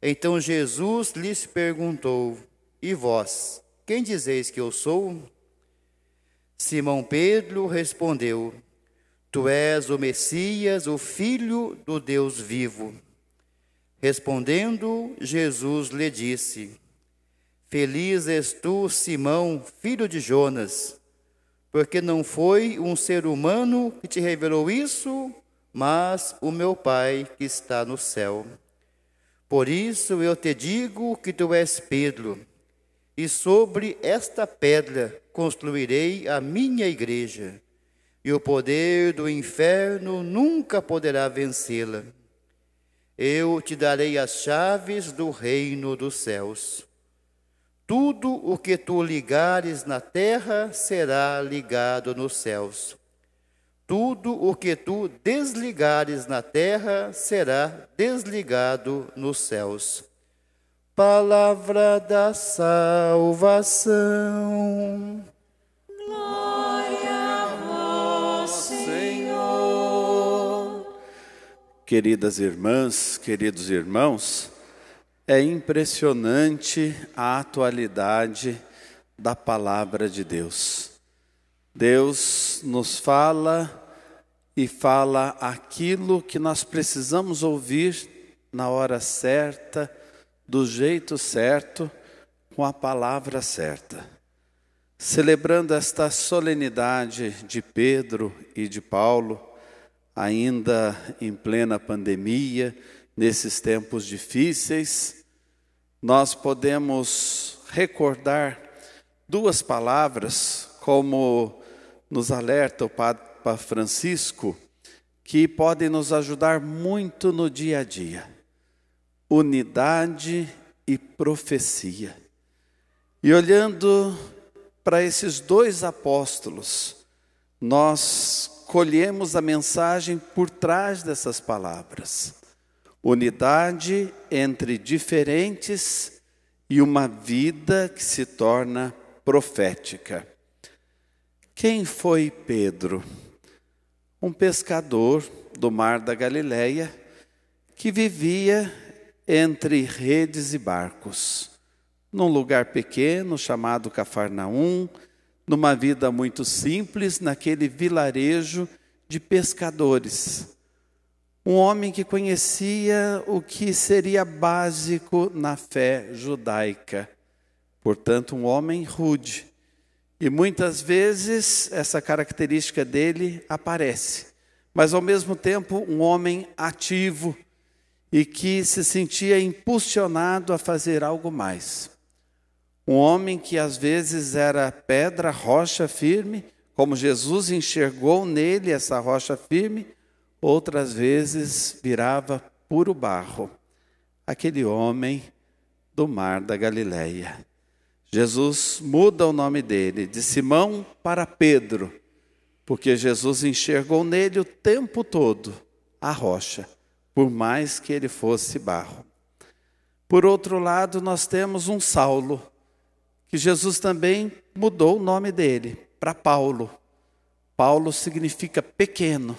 Então Jesus lhes perguntou: E vós, quem dizeis que eu sou? Simão Pedro respondeu: Tu és o Messias, o Filho do Deus vivo. Respondendo, Jesus lhe disse: Feliz és tu, Simão, filho de Jonas, porque não foi um ser humano que te revelou isso, mas o meu Pai que está no céu. Por isso eu te digo que tu és Pedro, e sobre esta pedra construirei a minha igreja, e o poder do inferno nunca poderá vencê-la. Eu te darei as chaves do reino dos céus. Tudo o que tu ligares na terra será ligado nos céus. Tudo o que tu desligares na terra será desligado nos céus. Palavra da salvação. Glória a vós, Senhor. Queridas irmãs, queridos irmãos, é impressionante a atualidade da palavra de Deus. Deus nos fala e fala aquilo que nós precisamos ouvir na hora certa, do jeito certo, com a palavra certa. Celebrando esta solenidade de Pedro e de Paulo, ainda em plena pandemia, nesses tempos difíceis, nós podemos recordar duas palavras, como nos alerta o Papa Francisco, que podem nos ajudar muito no dia a dia: unidade e profecia. E olhando para esses dois apóstolos, nós colhemos a mensagem por trás dessas palavras. Unidade entre diferentes e uma vida que se torna profética. Quem foi Pedro? Um pescador do mar da Galileia que vivia entre redes e barcos, num lugar pequeno chamado Cafarnaum, numa vida muito simples, naquele vilarejo de pescadores. Um homem que conhecia o que seria básico na fé judaica, portanto, um homem rude. E muitas vezes essa característica dele aparece, mas ao mesmo tempo um homem ativo e que se sentia impulsionado a fazer algo mais. Um homem que às vezes era pedra, rocha firme, como Jesus enxergou nele essa rocha firme, outras vezes virava puro barro. Aquele homem do mar da Galileia. Jesus muda o nome dele de Simão para Pedro, porque Jesus enxergou nele o tempo todo a rocha, por mais que ele fosse barro. Por outro lado, nós temos um Saulo, que Jesus também mudou o nome dele para Paulo. Paulo significa pequeno.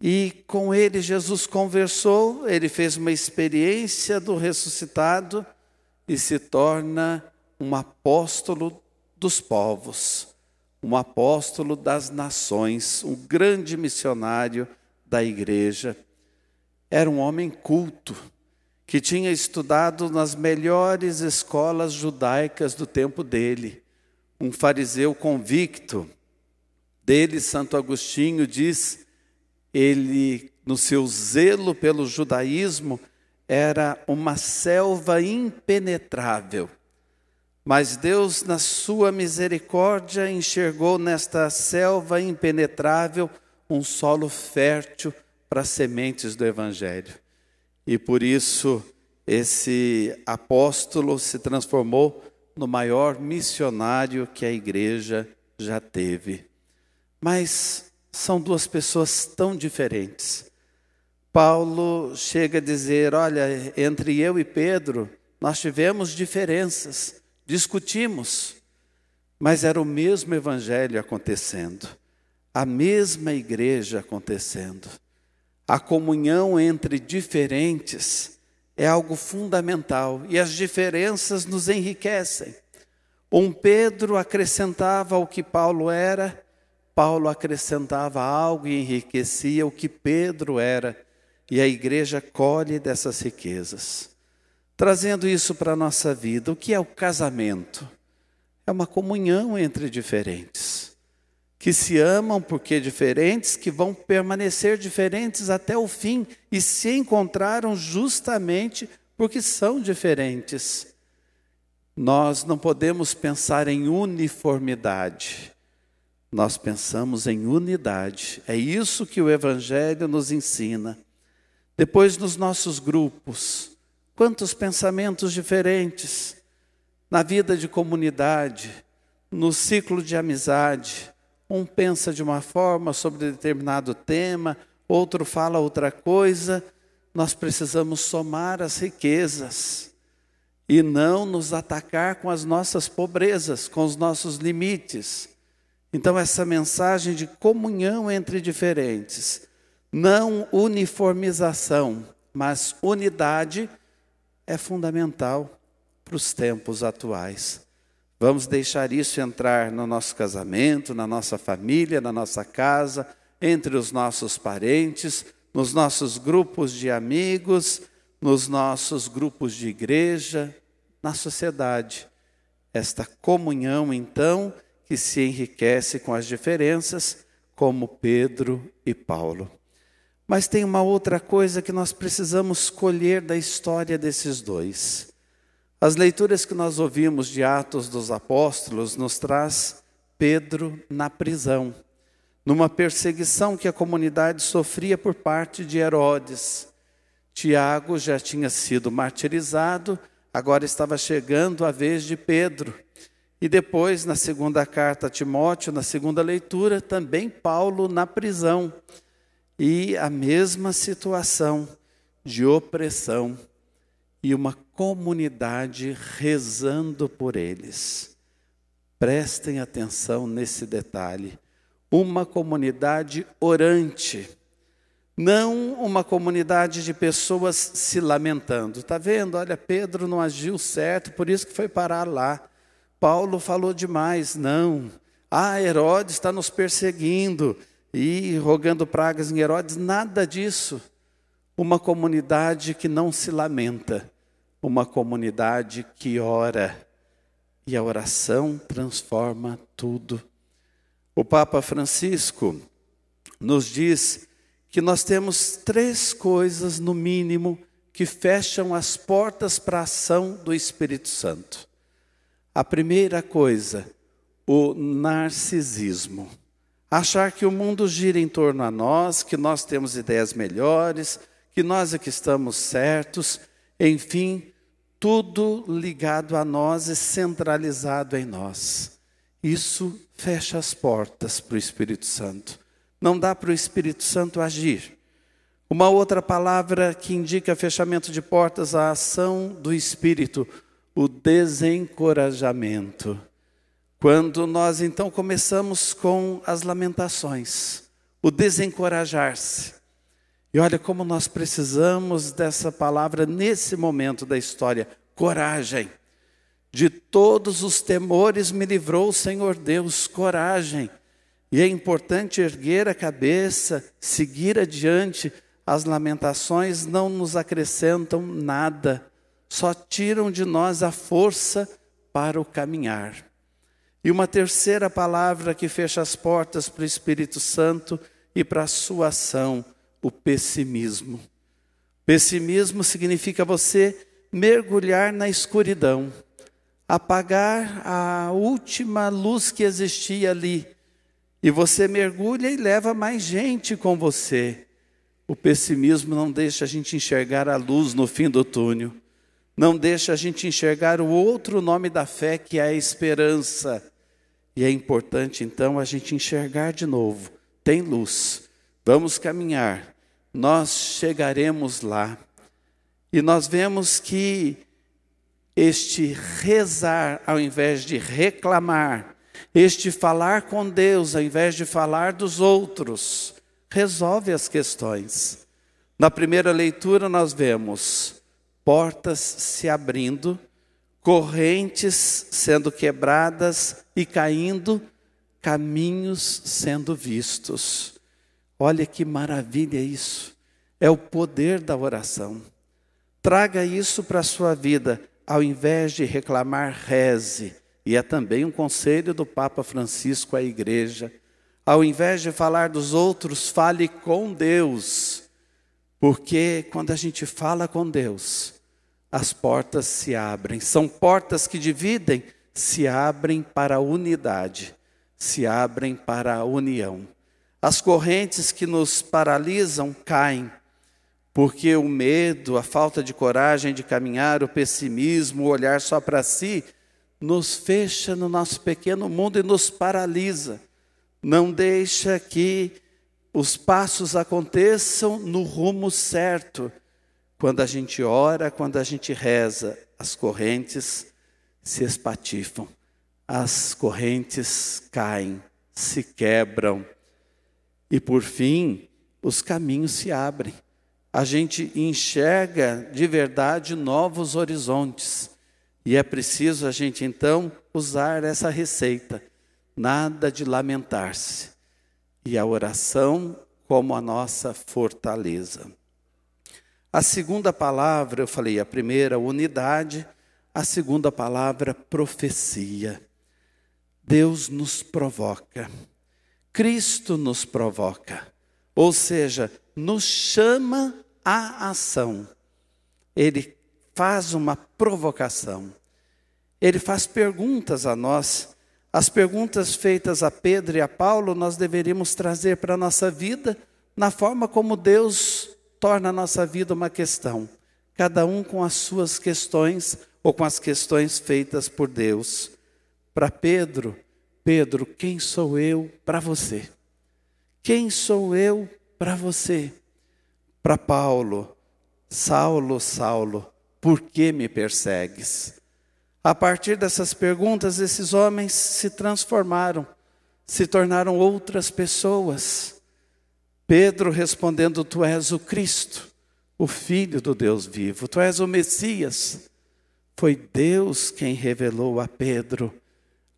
E com ele Jesus conversou, ele fez uma experiência do ressuscitado e se torna um apóstolo dos povos, um apóstolo das nações, um grande missionário da igreja. Era um homem culto, que tinha estudado nas melhores escolas judaicas do tempo dele. um fariseu convicto. Dele, Santo Agostinho diz, ele, no seu zelo pelo judaísmo, era uma selva impenetrável. Mas Deus, na sua misericórdia, enxergou nesta selva impenetrável um solo fértil para sementes do Evangelho. E por isso, esse apóstolo se transformou no maior missionário que a igreja já teve. Mas são duas pessoas tão diferentes. Paulo chega a dizer: Olha, entre eu e Pedro, nós tivemos diferenças, discutimos, mas era o mesmo evangelho acontecendo, a mesma igreja acontecendo. A comunhão entre diferentes é algo fundamental e as diferenças nos enriquecem. Um Pedro acrescentava o que Paulo era, Paulo acrescentava algo e enriquecia o que Pedro era, e a igreja colhe dessas riquezas. Trazendo isso para a nossa vida, o que é o casamento? É uma comunhão entre diferentes que se amam porque diferentes, que vão permanecer diferentes até o fim e se encontraram justamente porque são diferentes. Nós não podemos pensar em uniformidade. Nós pensamos em unidade. É isso que o Evangelho nos ensina. Depois, nos nossos grupos, quantos pensamentos diferentes na vida de comunidade, no ciclo de amizade, um pensa de uma forma sobre determinado tema, outro fala outra coisa. Nós precisamos somar as riquezas e não nos atacar com as nossas pobrezas, com os nossos limites. Então, essa mensagem de comunhão entre diferentes, não uniformização, mas unidade, é fundamental para os tempos atuais. Vamos deixar isso entrar no nosso casamento, na nossa família, na nossa casa, entre os nossos parentes, nos nossos grupos de amigos, nos nossos grupos de igreja, na sociedade. Esta comunhão, então, que se enriquece com as diferenças, como Pedro e Paulo. Mas tem uma outra coisa que nós precisamos colher da história desses dois. As leituras que nós ouvimos de Atos dos Apóstolos nos traz Pedro na prisão, numa perseguição que a comunidade sofria por parte de Herodes. Tiago já tinha sido martirizado, agora estava chegando a vez de Pedro. E depois, na segunda carta a Timóteo, na segunda leitura, também Paulo na prisão. E a mesma situação de opressão e uma comunidade rezando por eles. Prestem atenção nesse detalhe. Uma comunidade orante, não uma comunidade de pessoas se lamentando. Está vendo? Olha, Pedro não agiu certo, por isso que foi parar lá. Paulo falou demais. Não. Ah, Herodes está nos perseguindo e rogando pragas em Herodes. Nada disso uma comunidade que não se lamenta, uma comunidade que ora. E a oração transforma tudo. O Papa Francisco nos diz que nós temos três coisas, no mínimo, que fecham as portas para a ação do Espírito Santo. A primeira coisa, o narcisismo. Achar que o mundo gira em torno a nós, que nós temos ideias melhores, que nós é que estamos certos, enfim, tudo ligado a nós e centralizado em nós. Isso fecha as portas para o Espírito Santo. Não dá para o Espírito Santo agir. Uma outra palavra que indica fechamento de portas à ação do Espírito, o desencorajamento. Quando nós então começamos com as lamentações, o desencorajar-se. E olha como nós precisamos dessa palavra nesse momento da história: coragem. De todos os temores me livrou o Senhor Deus, coragem. E é importante erguer a cabeça, seguir adiante. As lamentações não nos acrescentam nada, só tiram de nós a força para o caminhar. E uma terceira palavra que fecha as portas para o Espírito Santo e para a sua ação, o pessimismo. Pessimismo significa você mergulhar na escuridão, apagar a última luz que existia ali. E você mergulha e leva mais gente com você. O pessimismo não deixa a gente enxergar a luz no fim do túnel. Não deixa a gente enxergar o outro nome da fé, que é a esperança. E é importante então a gente enxergar de novo. Tem luz. Vamos caminhar. Nós chegaremos lá. E nós vemos que este rezar ao invés de reclamar, este falar com Deus ao invés de falar dos outros, resolve as questões. Na primeira leitura, nós vemos portas se abrindo, correntes sendo quebradas e caindo, caminhos sendo vistos. Olha que maravilha isso! É o poder da oração. Traga isso para a sua vida, ao invés de reclamar, reze. E é também um conselho do Papa Francisco à igreja. Ao invés de falar dos outros, fale com Deus. Porque quando a gente fala com Deus, as portas se abrem. São portas que dividem, se abrem para a unidade, se abrem para a união. As correntes que nos paralisam caem porque o medo, a falta de coragem de caminhar, o pessimismo, o olhar só para si, nos fecha no nosso pequeno mundo e nos paralisa. Não deixa que os passos aconteçam no rumo certo. Quando a gente ora, quando a gente reza, as correntes se espatifam, as correntes caem, se quebram e, por fim, os caminhos se abrem a gente enxerga de verdade novos horizontes. E é preciso a gente então usar essa receita, nada de lamentar-se. E a oração como a nossa fortaleza. A segunda palavra, eu falei, a primeira, unidade, a segunda palavra, profecia. Deus nos provoca, Cristo nos provoca. Ou seja, nos chama à ação. Ele faz uma provocação. Ele faz perguntas a nós. As perguntas feitas a Pedro e a Paulo nós deveríamos trazer para a nossa vida na forma como Deus torna a nossa vida uma questão. Cada um com as suas questões ou com as questões feitas por Deus. Para Pedro, Pedro, quem sou eu para você? Quem sou eu para você, para Paulo, Saulo, Saulo, por que me persegues? A partir dessas perguntas, esses homens se transformaram, se tornaram outras pessoas. Pedro respondendo: Tu és o Cristo, o Filho do Deus vivo, tu és o Messias. Foi Deus quem revelou a Pedro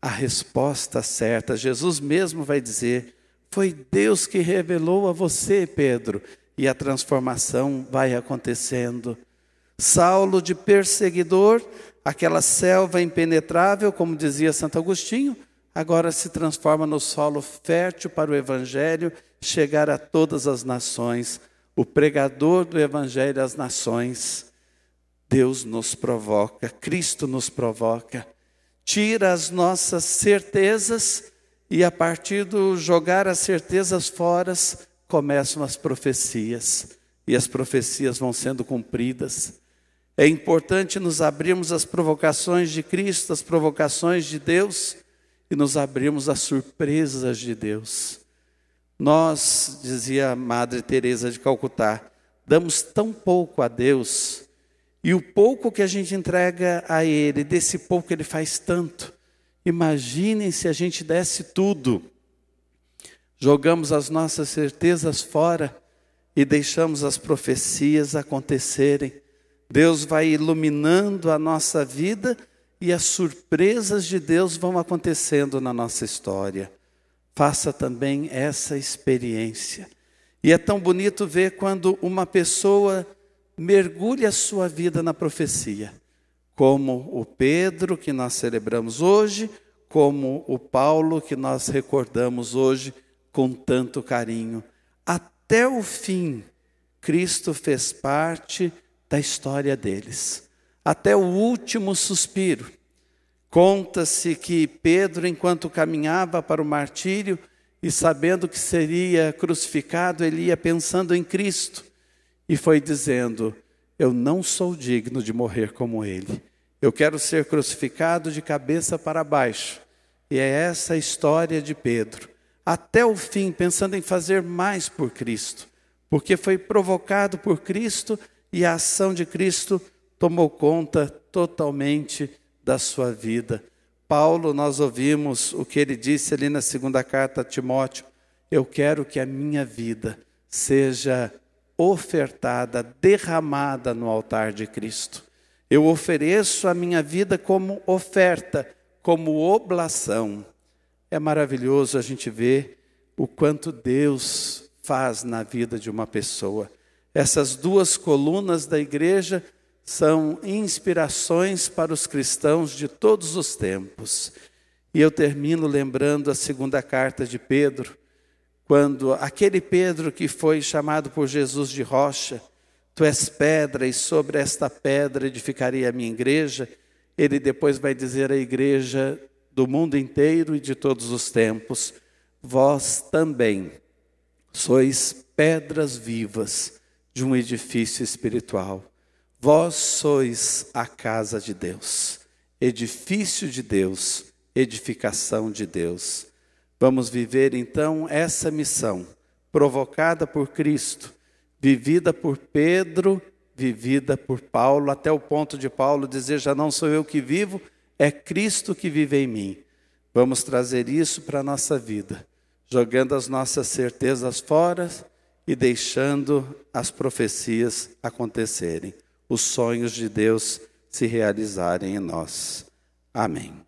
a resposta certa. Jesus mesmo vai dizer: foi Deus que revelou a você, Pedro, e a transformação vai acontecendo. Saulo de perseguidor, aquela selva impenetrável, como dizia Santo Agostinho, agora se transforma no solo fértil para o evangelho chegar a todas as nações, o pregador do evangelho às nações. Deus nos provoca, Cristo nos provoca, tira as nossas certezas e a partir do jogar as certezas fora, começam as profecias. E as profecias vão sendo cumpridas. É importante nos abrirmos às provocações de Cristo, às provocações de Deus, e nos abrirmos às surpresas de Deus. Nós, dizia a Madre Teresa de Calcutá, damos tão pouco a Deus, e o pouco que a gente entrega a Ele, desse pouco Ele faz tanto. Imaginem se a gente desse tudo. Jogamos as nossas certezas fora e deixamos as profecias acontecerem. Deus vai iluminando a nossa vida e as surpresas de Deus vão acontecendo na nossa história. Faça também essa experiência. E é tão bonito ver quando uma pessoa mergulha a sua vida na profecia como o Pedro que nós celebramos hoje, como o Paulo que nós recordamos hoje com tanto carinho. Até o fim, Cristo fez parte da história deles, até o último suspiro. Conta-se que Pedro, enquanto caminhava para o martírio e sabendo que seria crucificado, ele ia pensando em Cristo e foi dizendo: Eu não sou digno de morrer como ele. Eu quero ser crucificado de cabeça para baixo. E é essa a história de Pedro, até o fim, pensando em fazer mais por Cristo, porque foi provocado por Cristo e a ação de Cristo tomou conta totalmente da sua vida. Paulo, nós ouvimos o que ele disse ali na segunda carta a Timóteo: Eu quero que a minha vida seja ofertada, derramada no altar de Cristo. Eu ofereço a minha vida como oferta, como oblação. É maravilhoso a gente ver o quanto Deus faz na vida de uma pessoa. Essas duas colunas da igreja são inspirações para os cristãos de todos os tempos. E eu termino lembrando a segunda carta de Pedro, quando aquele Pedro que foi chamado por Jesus de rocha, tu és pedra e sobre esta pedra edificarei a minha igreja, ele depois vai dizer à igreja do mundo inteiro e de todos os tempos: vós também sois pedras vivas de um edifício espiritual. Vós sois a casa de Deus, edifício de Deus, edificação de Deus. Vamos viver então essa missão, provocada por Cristo, vivida por Pedro, vivida por Paulo, até o ponto de Paulo dizer: já não sou eu que vivo, é Cristo que vive em mim. Vamos trazer isso para a nossa vida, jogando as nossas certezas fora e deixando as profecias acontecerem os sonhos de Deus se realizarem em nós. Amém.